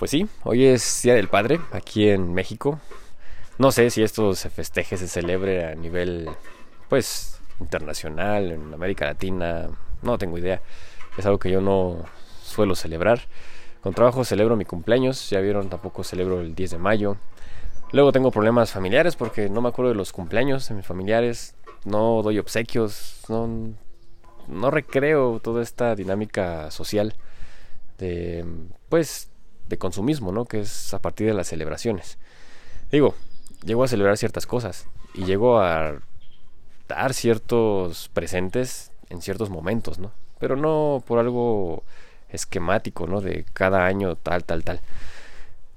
Pues sí, hoy es Día del Padre aquí en México. No sé si esto se festeje, se celebre a nivel, pues, internacional, en América Latina, no tengo idea. Es algo que yo no suelo celebrar. Con trabajo celebro mi cumpleaños, ya vieron, tampoco celebro el 10 de mayo. Luego tengo problemas familiares porque no me acuerdo de los cumpleaños de mis familiares, no doy obsequios, no, no recreo toda esta dinámica social de, pues, de consumismo, ¿no? Que es a partir de las celebraciones. Digo, llego a celebrar ciertas cosas y llego a dar ciertos presentes en ciertos momentos, ¿no? Pero no por algo esquemático, ¿no? De cada año tal, tal, tal.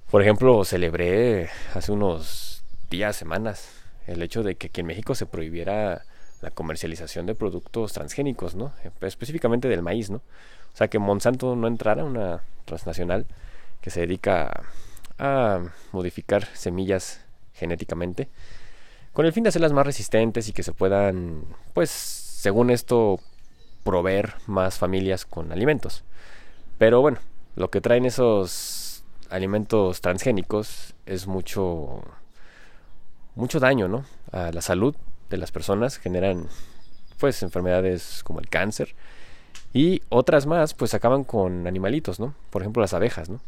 Por ejemplo, celebré hace unos días, semanas, el hecho de que aquí en México se prohibiera la comercialización de productos transgénicos, ¿no? Específicamente del maíz, ¿no? O sea, que Monsanto no entrara, una transnacional, que se dedica a modificar semillas genéticamente con el fin de hacerlas más resistentes y que se puedan, pues, según esto, proveer más familias con alimentos. Pero bueno, lo que traen esos alimentos transgénicos es mucho mucho daño, ¿no? A la salud de las personas, generan pues enfermedades como el cáncer y otras más pues acaban con animalitos, ¿no? Por ejemplo, las abejas, ¿no?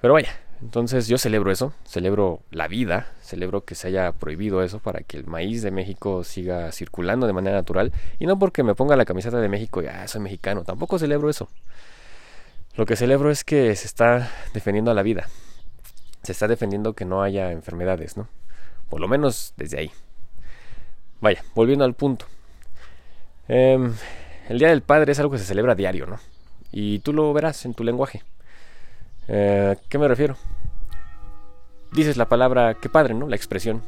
Pero vaya, entonces yo celebro eso, celebro la vida, celebro que se haya prohibido eso para que el maíz de México siga circulando de manera natural y no porque me ponga la camiseta de México y ah, soy mexicano, tampoco celebro eso. Lo que celebro es que se está defendiendo a la vida, se está defendiendo que no haya enfermedades, ¿no? Por lo menos desde ahí. Vaya, volviendo al punto. Em, el Día del Padre es algo que se celebra diario, ¿no? Y tú lo verás en tu lenguaje. Eh, ¿Qué me refiero? Dices la palabra, qué padre, ¿no? La expresión.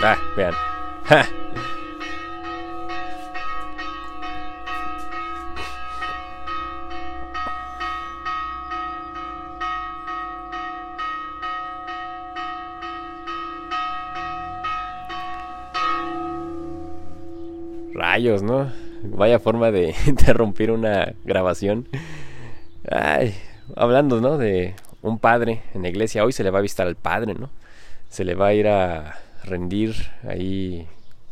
Ah, vean. Rayos, ¿no? Vaya forma de interrumpir una grabación. Ay, hablando, ¿no? De un padre en la iglesia, hoy se le va a visitar al padre, ¿no? Se le va a ir a rendir ahí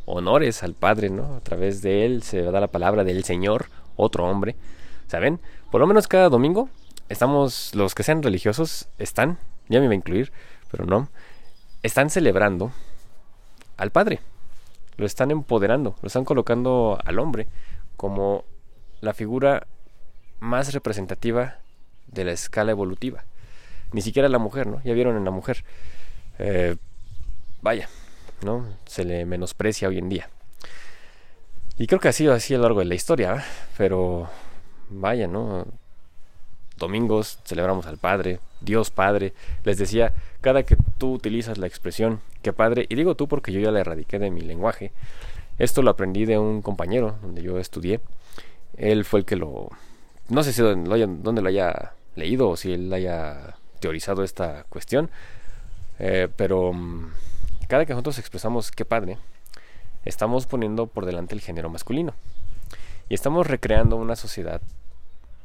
honores al padre, ¿no? A través de él se va a dar la palabra del Señor, otro hombre. ¿Saben? Por lo menos cada domingo estamos, los que sean religiosos, están, ya me iba a incluir, pero no, están celebrando al padre. Lo están empoderando, lo están colocando al hombre como la figura más representativa de la escala evolutiva. Ni siquiera la mujer, ¿no? Ya vieron en la mujer. Eh, vaya, ¿no? Se le menosprecia hoy en día. Y creo que ha sido así a lo largo de la historia, ¿eh? pero vaya, ¿no? Domingos celebramos al Padre, Dios Padre. Les decía, cada que tú utilizas la expresión que Padre, y digo tú porque yo ya la erradiqué de mi lenguaje, esto lo aprendí de un compañero donde yo estudié. Él fue el que lo... No sé si dónde lo haya leído o si él haya teorizado esta cuestión. Eh, pero mm, cada que nosotros expresamos qué padre, estamos poniendo por delante el género masculino. Y estamos recreando una sociedad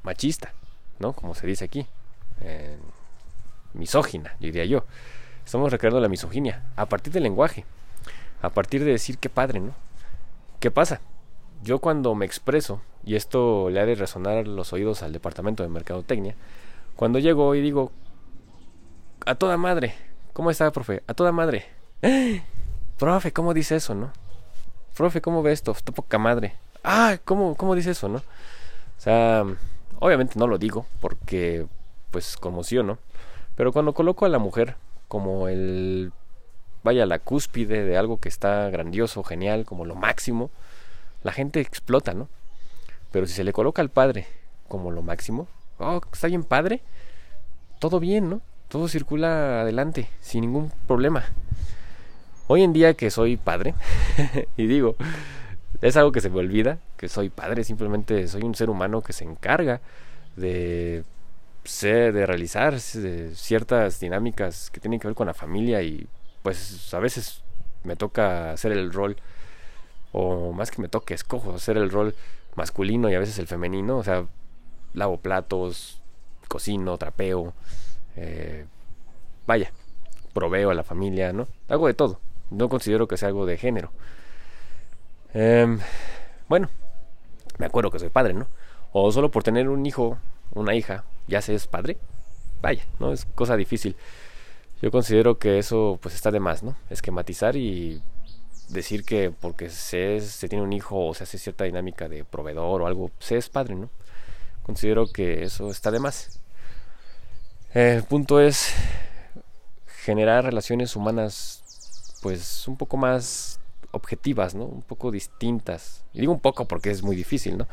machista, ¿no? Como se dice aquí. misógina, diría yo. Estamos recreando la misoginia a partir del lenguaje. A partir de decir qué padre, ¿no? ¿Qué pasa? Yo cuando me expreso, y esto le ha de resonar los oídos al departamento de mercadotecnia, cuando llego y digo, a toda madre, ¿cómo está, profe? A toda madre. Profe, ¿cómo dice eso, no? Profe, ¿cómo ve esto? Está poca madre. Ah, ¿cómo, ¿cómo dice eso, no? O sea, obviamente no lo digo porque, pues, conmociono. Pero cuando coloco a la mujer como el, vaya, la cúspide de algo que está grandioso, genial, como lo máximo, la gente explota, ¿no? Pero si se le coloca al padre como lo máximo, oh, está bien padre, todo bien, ¿no? Todo circula adelante, sin ningún problema. Hoy en día que soy padre, y digo, es algo que se me olvida, que soy padre, simplemente soy un ser humano que se encarga de ser, de realizar ciertas dinámicas que tienen que ver con la familia y pues a veces me toca hacer el rol, o más que me toque, escojo hacer el rol masculino y a veces el femenino, o sea, lavo platos, cocino, trapeo, Eh, vaya, proveo a la familia, ¿no? Hago de todo. No considero que sea algo de género. Em, bueno, me acuerdo que soy padre, ¿no? O solo por tener un hijo, una hija, ya se es padre. Vaya, ¿no? Es cosa difícil. Yo considero que eso pues está de más, ¿no? Esquematizar y decir que porque se, tiene un hijo o se hace cierta dinámica de proveedor o algo, se es padre, ¿no? Considero que eso está de más. El punto es generar relaciones humanas pues un poco más objetivas, ¿no? Un poco distintas. Y digo un poco porque es muy difícil, ¿no?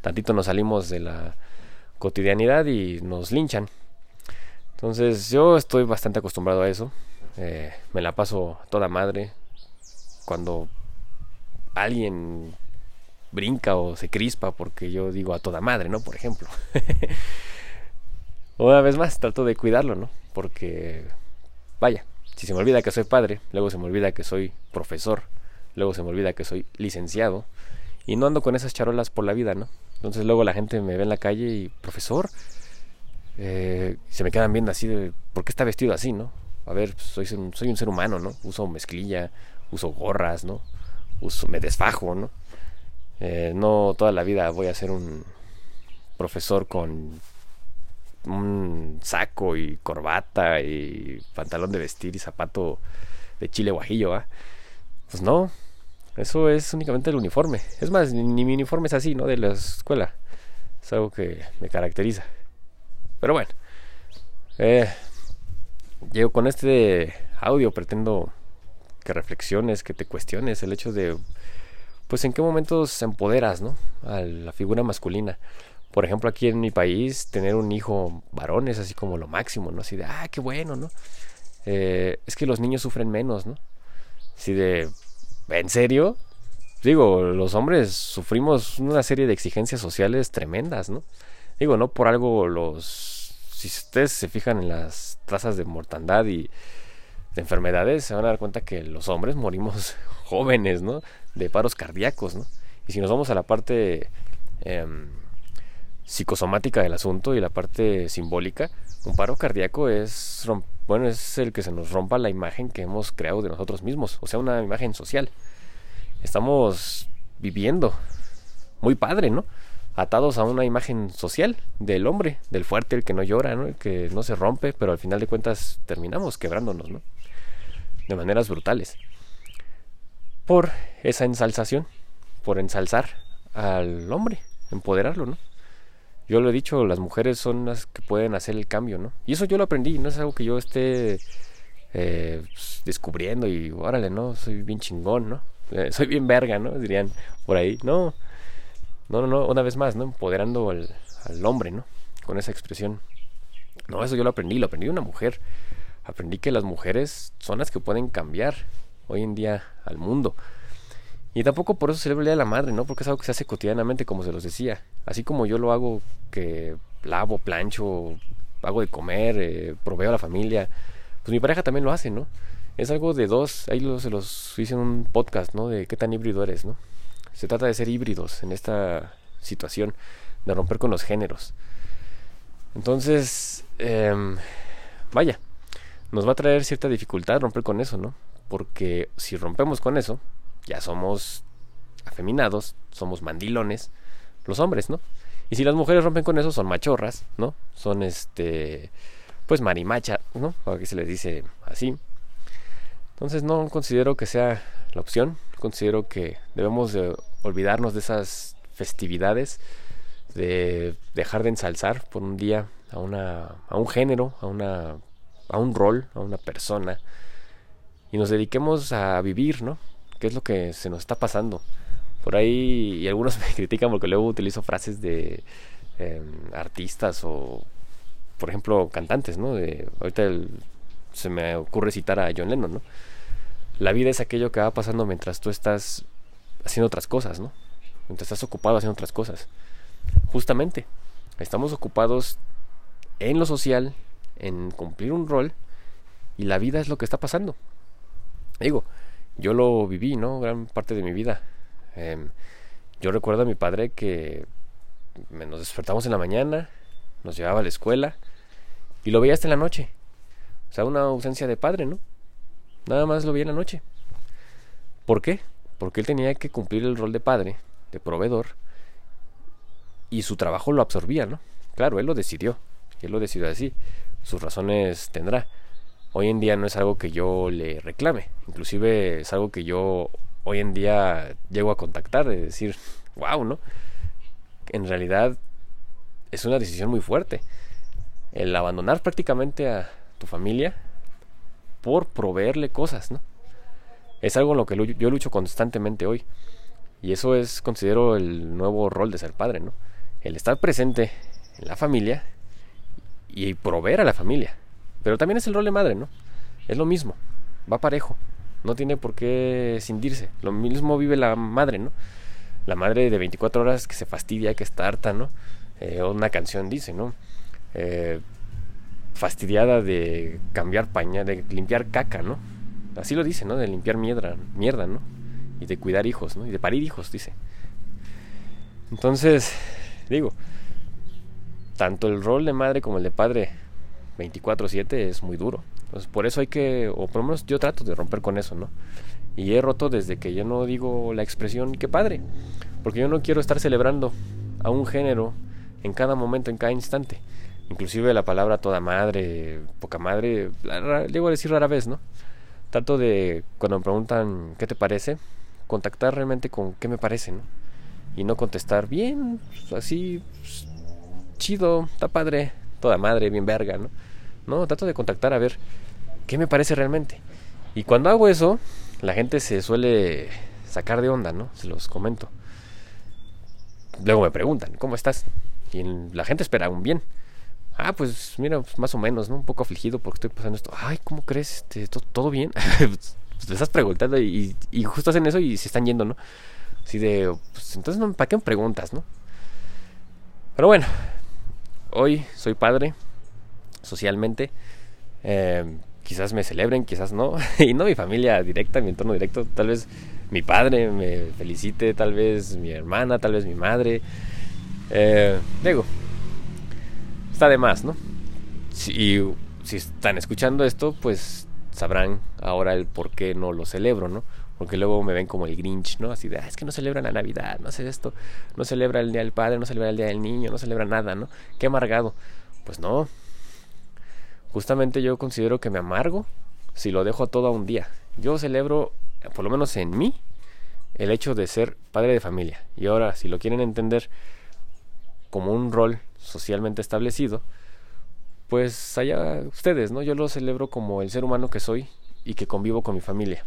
Tantito nos salimos de la cotidianidad y nos linchan. Entonces yo estoy bastante acostumbrado a eso. Eh, me la paso toda madre. Cuando alguien brinca o se crispa porque yo digo a toda madre, ¿no? Por ejemplo. Una vez más, trato de cuidarlo, ¿no? Porque, vaya, si se me olvida que soy padre, luego se me olvida que soy profesor, luego se me olvida que soy licenciado, y no ando con esas charolas por la vida, ¿no? Entonces luego la gente me ve en la calle y, profesor, eh, se me quedan viendo así de, ¿por qué está vestido así, no? A ver, pues, soy, soy un ser humano, ¿no? Uso mezclilla, uso gorras, ¿no? Uso, me desfajo, ¿no? Eh, no toda la vida voy a ser un profesor con un saco y corbata y pantalón de vestir y zapato de chile guajillo, Pues no, eso es únicamente el uniforme. Es más, ni, mi uniforme es así, ¿no? De la escuela. Es algo que me caracteriza. Pero bueno, eh, con este audio, pretendo que reflexiones, que te cuestiones el hecho de, pues en qué momentos empoderas, ¿no? A la figura masculina por ejemplo, aquí en mi país, tener un hijo varón es así como lo máximo, ¿no? Así de, ah, qué bueno, ¿no? Eh, es que los niños sufren menos, ¿no? Así de, ¿en serio? Digo, los hombres sufrimos una serie de exigencias sociales tremendas, ¿no? Digo, no por algo los... Si ustedes se fijan en las tasas de mortandad y de enfermedades, se van a dar cuenta que los hombres morimos jóvenes, ¿no? De paros cardíacos, ¿no? Y si nos vamos a la parte... Eh, psicosomática del asunto y la parte simbólica, un paro cardíaco es, bueno, es el que se nos rompa la imagen que hemos creado de nosotros mismos, o sea, una imagen social. Estamos viviendo muy padre, ¿no? Atados a una imagen social del hombre, del fuerte, el que no llora, ¿no? El que no se rompe, pero al final de cuentas terminamos quebrándonos, ¿no? De maneras brutales. Por esa ensalzación, por ensalzar al hombre, empoderarlo, ¿no? yo lo he dicho, las mujeres son las que pueden hacer el cambio, ¿no? Y eso yo lo aprendí, no es algo que yo esté eh, pues, descubriendo y órale, ¿no? Soy bien chingón, ¿no? Eh, soy bien verga, ¿no? Dirían por ahí. No, no, no, no, una vez más, ¿no? Empoderando al, al hombre, ¿no? Con esa expresión. No, eso yo lo aprendí, lo aprendí de una mujer. Aprendí que las mujeres son las que pueden cambiar hoy en día al mundo. Y tampoco por eso celebro el Día de la Madre, ¿no? Porque es algo que se hace cotidianamente, como se los decía. Así como yo lo hago, que lavo, plancho, hago de comer, eh, proveo a la familia, pues mi pareja también lo hace, ¿no? Es algo de dos, ahí se los hice en un podcast, ¿no? De qué tan híbrido eres, ¿no? Se trata de ser híbridos en esta situación, de romper con los géneros. Entonces, em, vaya, nos va a traer cierta dificultad romper con eso, ¿no? Porque si rompemos con eso, ya somos afeminados, somos mandilones, los hombres, ¿no? Y si las mujeres rompen con eso, son machorras, ¿no? Son este, pues marimacha, ¿no? que se les dice así. Entonces no considero que sea la opción, considero que debemos de olvidarnos de esas festividades, de dejar de ensalzar por un día a, una, a un género, a, una, a un rol, a una persona, y nos dediquemos a vivir, ¿no? qué es lo que se nos está pasando. Por ahí, y algunos me critican porque luego utilizo frases de em, artistas o, por ejemplo, cantantes, ¿no? De, ahorita se me ocurre citar a John Lennon, ¿no? La vida es aquello que va pasando mientras tú estás haciendo otras cosas, ¿no? Mientras estás ocupado haciendo otras cosas. Justamente, estamos ocupados en lo social, en cumplir un rol, y la vida es lo que está pasando. Digo, yo lo viví, ¿no? Gran parte de mi vida. Em, yo recuerdo a mi padre que nos despertamos en la mañana, nos llevaba a la escuela Y lo veía hasta en la noche. O sea, una ausencia de padre, ¿no? Nada más lo veía en la noche. ¿Por qué? Porque él tenía que cumplir el rol de padre, de proveedor, y su trabajo lo absorbía, ¿no? Claro, él lo decidió, él lo decidió así, sus razones tendrá. Hoy en día no es algo que yo le reclame, inclusive es algo que yo hoy en día llego a contactar, de decir, wow, ¿no? En realidad es una decisión muy fuerte. El abandonar prácticamente a tu familia por proveerle cosas, ¿no? Es algo en lo que yo lucho constantemente hoy. Y eso es, considero, el nuevo rol de ser padre, ¿no? El estar presente en la familia y proveer a la familia. Pero también es el rol de madre, ¿no? Es lo mismo, va parejo. No tiene por qué cindirse. Lo mismo vive la madre, ¿no? La madre de 24 horas que se fastidia, que está harta, ¿no? Eh, una canción dice, ¿no? Eh, fastidiada de cambiar paña, de limpiar caca, ¿no? Así lo dice, ¿no? De limpiar mierda, mierda, ¿no? Y de cuidar hijos, ¿no? Y de parir hijos, dice. Entonces, digo, tanto el rol de madre como el de padre 24/7 es muy duro. Entonces, por eso hay que, o por lo menos yo trato de romper con eso, ¿no? Y he roto desde que yo no digo la expresión que padre, porque yo no quiero estar celebrando a un género en cada momento, en cada instante. Inclusive la palabra toda madre, poca madre, llego a decir rara vez, ¿no? Trato de, cuando me preguntan qué te parece, contactar realmente con qué me parece, ¿no? Y no contestar bien, así, chido, está padre, toda madre, bien verga, ¿no? No, trato de contactar a ver qué me parece realmente. Y cuando hago eso, la gente se suele sacar de onda, ¿no? Se los comento. Luego me preguntan, ¿cómo estás? Y la gente espera un bien. Ah, pues mira, pues, más o menos, ¿no? Un poco afligido porque estoy pasando esto. Ay, ¿cómo crees? Este, ¿Todo bien? pues te estás preguntando y, y, justo hacen eso y se están yendo, ¿no? Así de, pues entonces, ¿para qué me preguntas, no? Pero bueno, hoy soy padre, socialmente. Eh, quizás me celebren, quizás no. y no mi familia directa, mi entorno directo. Tal vez mi padre me felicite, tal vez mi hermana, tal vez mi madre. Eh, digo, está de más, ¿no? Si, si están escuchando esto, pues sabrán ahora el por qué no lo celebro, ¿no? Porque luego me ven como el Grinch, ¿no? Así de, ah, es que no celebran la Navidad, no sé esto, no celebra el Día del Padre, no celebra el Día del Niño, no celebra nada, ¿no? Qué amargado. Pues no. Justamente yo considero que me amargo si lo dejo todo a un día. Yo celebro, por lo menos en mí, el hecho de ser padre de familia. Y ahora, si lo quieren entender como un rol socialmente establecido, pues allá ustedes, ¿no? Yo lo celebro como el ser humano que soy y que convivo con mi familia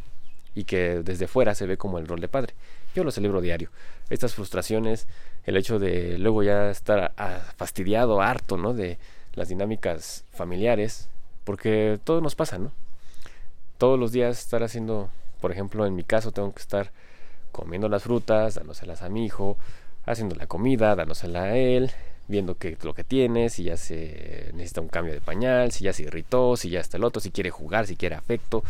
y que desde fuera se ve como el rol de padre. Yo lo celebro diario. Estas frustraciones, el hecho de luego ya estar fastidiado, harto, ¿no? De las dinámicas familiares, porque todo nos pasa, ¿no? Todos los días estar haciendo, por ejemplo, en mi caso tengo que estar comiendo las frutas, dándoselas a mi hijo, haciendo la comida, dándosela a él, viendo qué lo que tiene, si ya se necesita un cambio de pañal, si ya se irritó, si ya está el otro, si quiere jugar, si quiere afecto.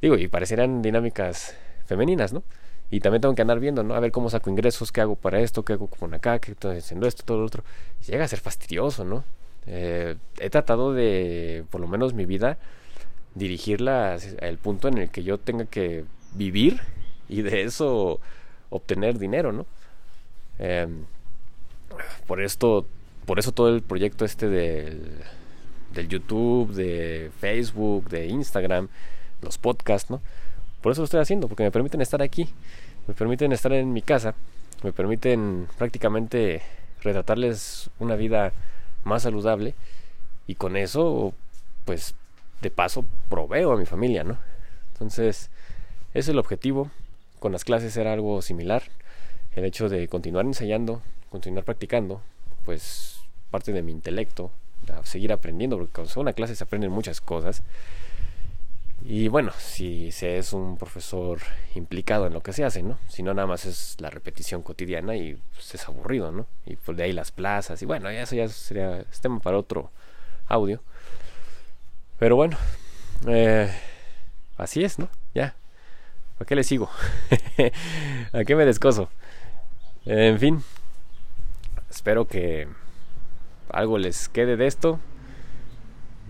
Digo, y parecerán dinámicas femeninas, ¿no? Y también tengo que andar viendo, ¿no? A ver cómo saco ingresos, qué hago para esto, qué hago con acá, qué estoy haciendo esto, todo lo otro. llega a ser fastidioso, ¿no? Eh, he tratado de, por lo menos mi vida, dirigirla al punto en el que yo tenga que vivir y de eso obtener dinero, ¿no? Em, por esto, por eso todo el proyecto este del, del YouTube, de Facebook, de Instagram, los podcasts, ¿no? Por eso lo estoy haciendo, porque me permiten estar aquí, me permiten estar en mi casa, me permiten prácticamente retratarles una vida más saludable y con eso, pues, de paso proveo a mi familia, ¿no? Entonces, ese es el objetivo. Con las clases era algo similar. El hecho de continuar ensayando, continuar practicando, pues parte de mi intelecto, seguir aprendiendo, porque con una clase se aprenden muchas cosas. Y bueno, si se es un profesor implicado en lo que se hace, ¿no? Si no, nada más es la repetición cotidiana y pues, es aburrido, ¿no? Y pues de ahí las plazas, y bueno, eso ya sería tema para otro audio. Pero bueno, eh, así es, ¿no? Ya. ¿A qué le sigo? ¿A qué me descoso? En fin, espero que algo les quede de esto.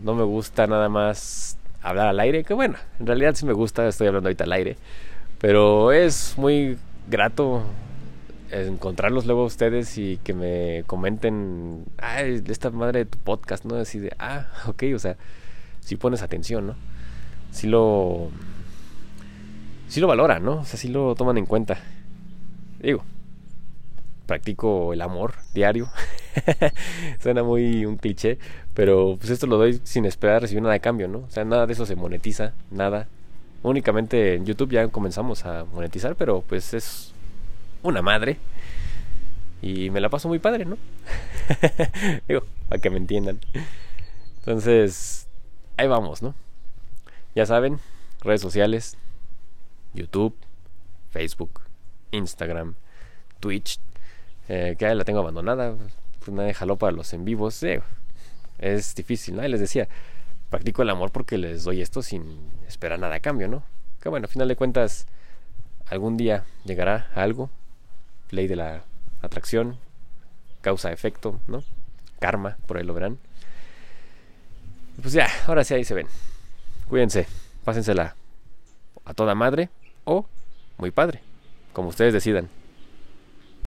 No me gusta nada más hablar al aire, que bueno, en realidad sí me gusta, estoy hablando ahorita al aire, pero es muy grato encontrarlos luego ustedes y que me comenten, ay, esta madre de tu podcast, ¿no? Así de, ah, ok, o sea, si pones atención, ¿no? Si lo, si lo valoran, ¿no? O sea, si lo toman en cuenta. Digo, practico el amor diario. Suena muy un cliché, pero pues esto lo doy sin esperar recibir nada de cambio, ¿no? O sea, nada de eso se monetiza, nada. Únicamente en YouTube ya comenzamos a monetizar, pero pues es una madre. Y me la paso muy padre, ¿no? Digo, para que me entiendan. Entonces, ahí vamos, ¿no? Ya saben, redes sociales, YouTube, Facebook, Instagram, Twitch, eh, que la tengo abandonada, pues nadie jaló para los en vivos, eh, es difícil, ¿no? les decía, practico el amor porque les doy esto sin esperar nada a cambio, ¿no? Que bueno, a final de cuentas, algún día llegará algo, ley de la atracción, causa-efecto, ¿no? Karma, por ahí lo verán. Pues ya, ahora sí ahí se ven. Cuídense, pásensela a toda madre o muy padre, como ustedes decidan.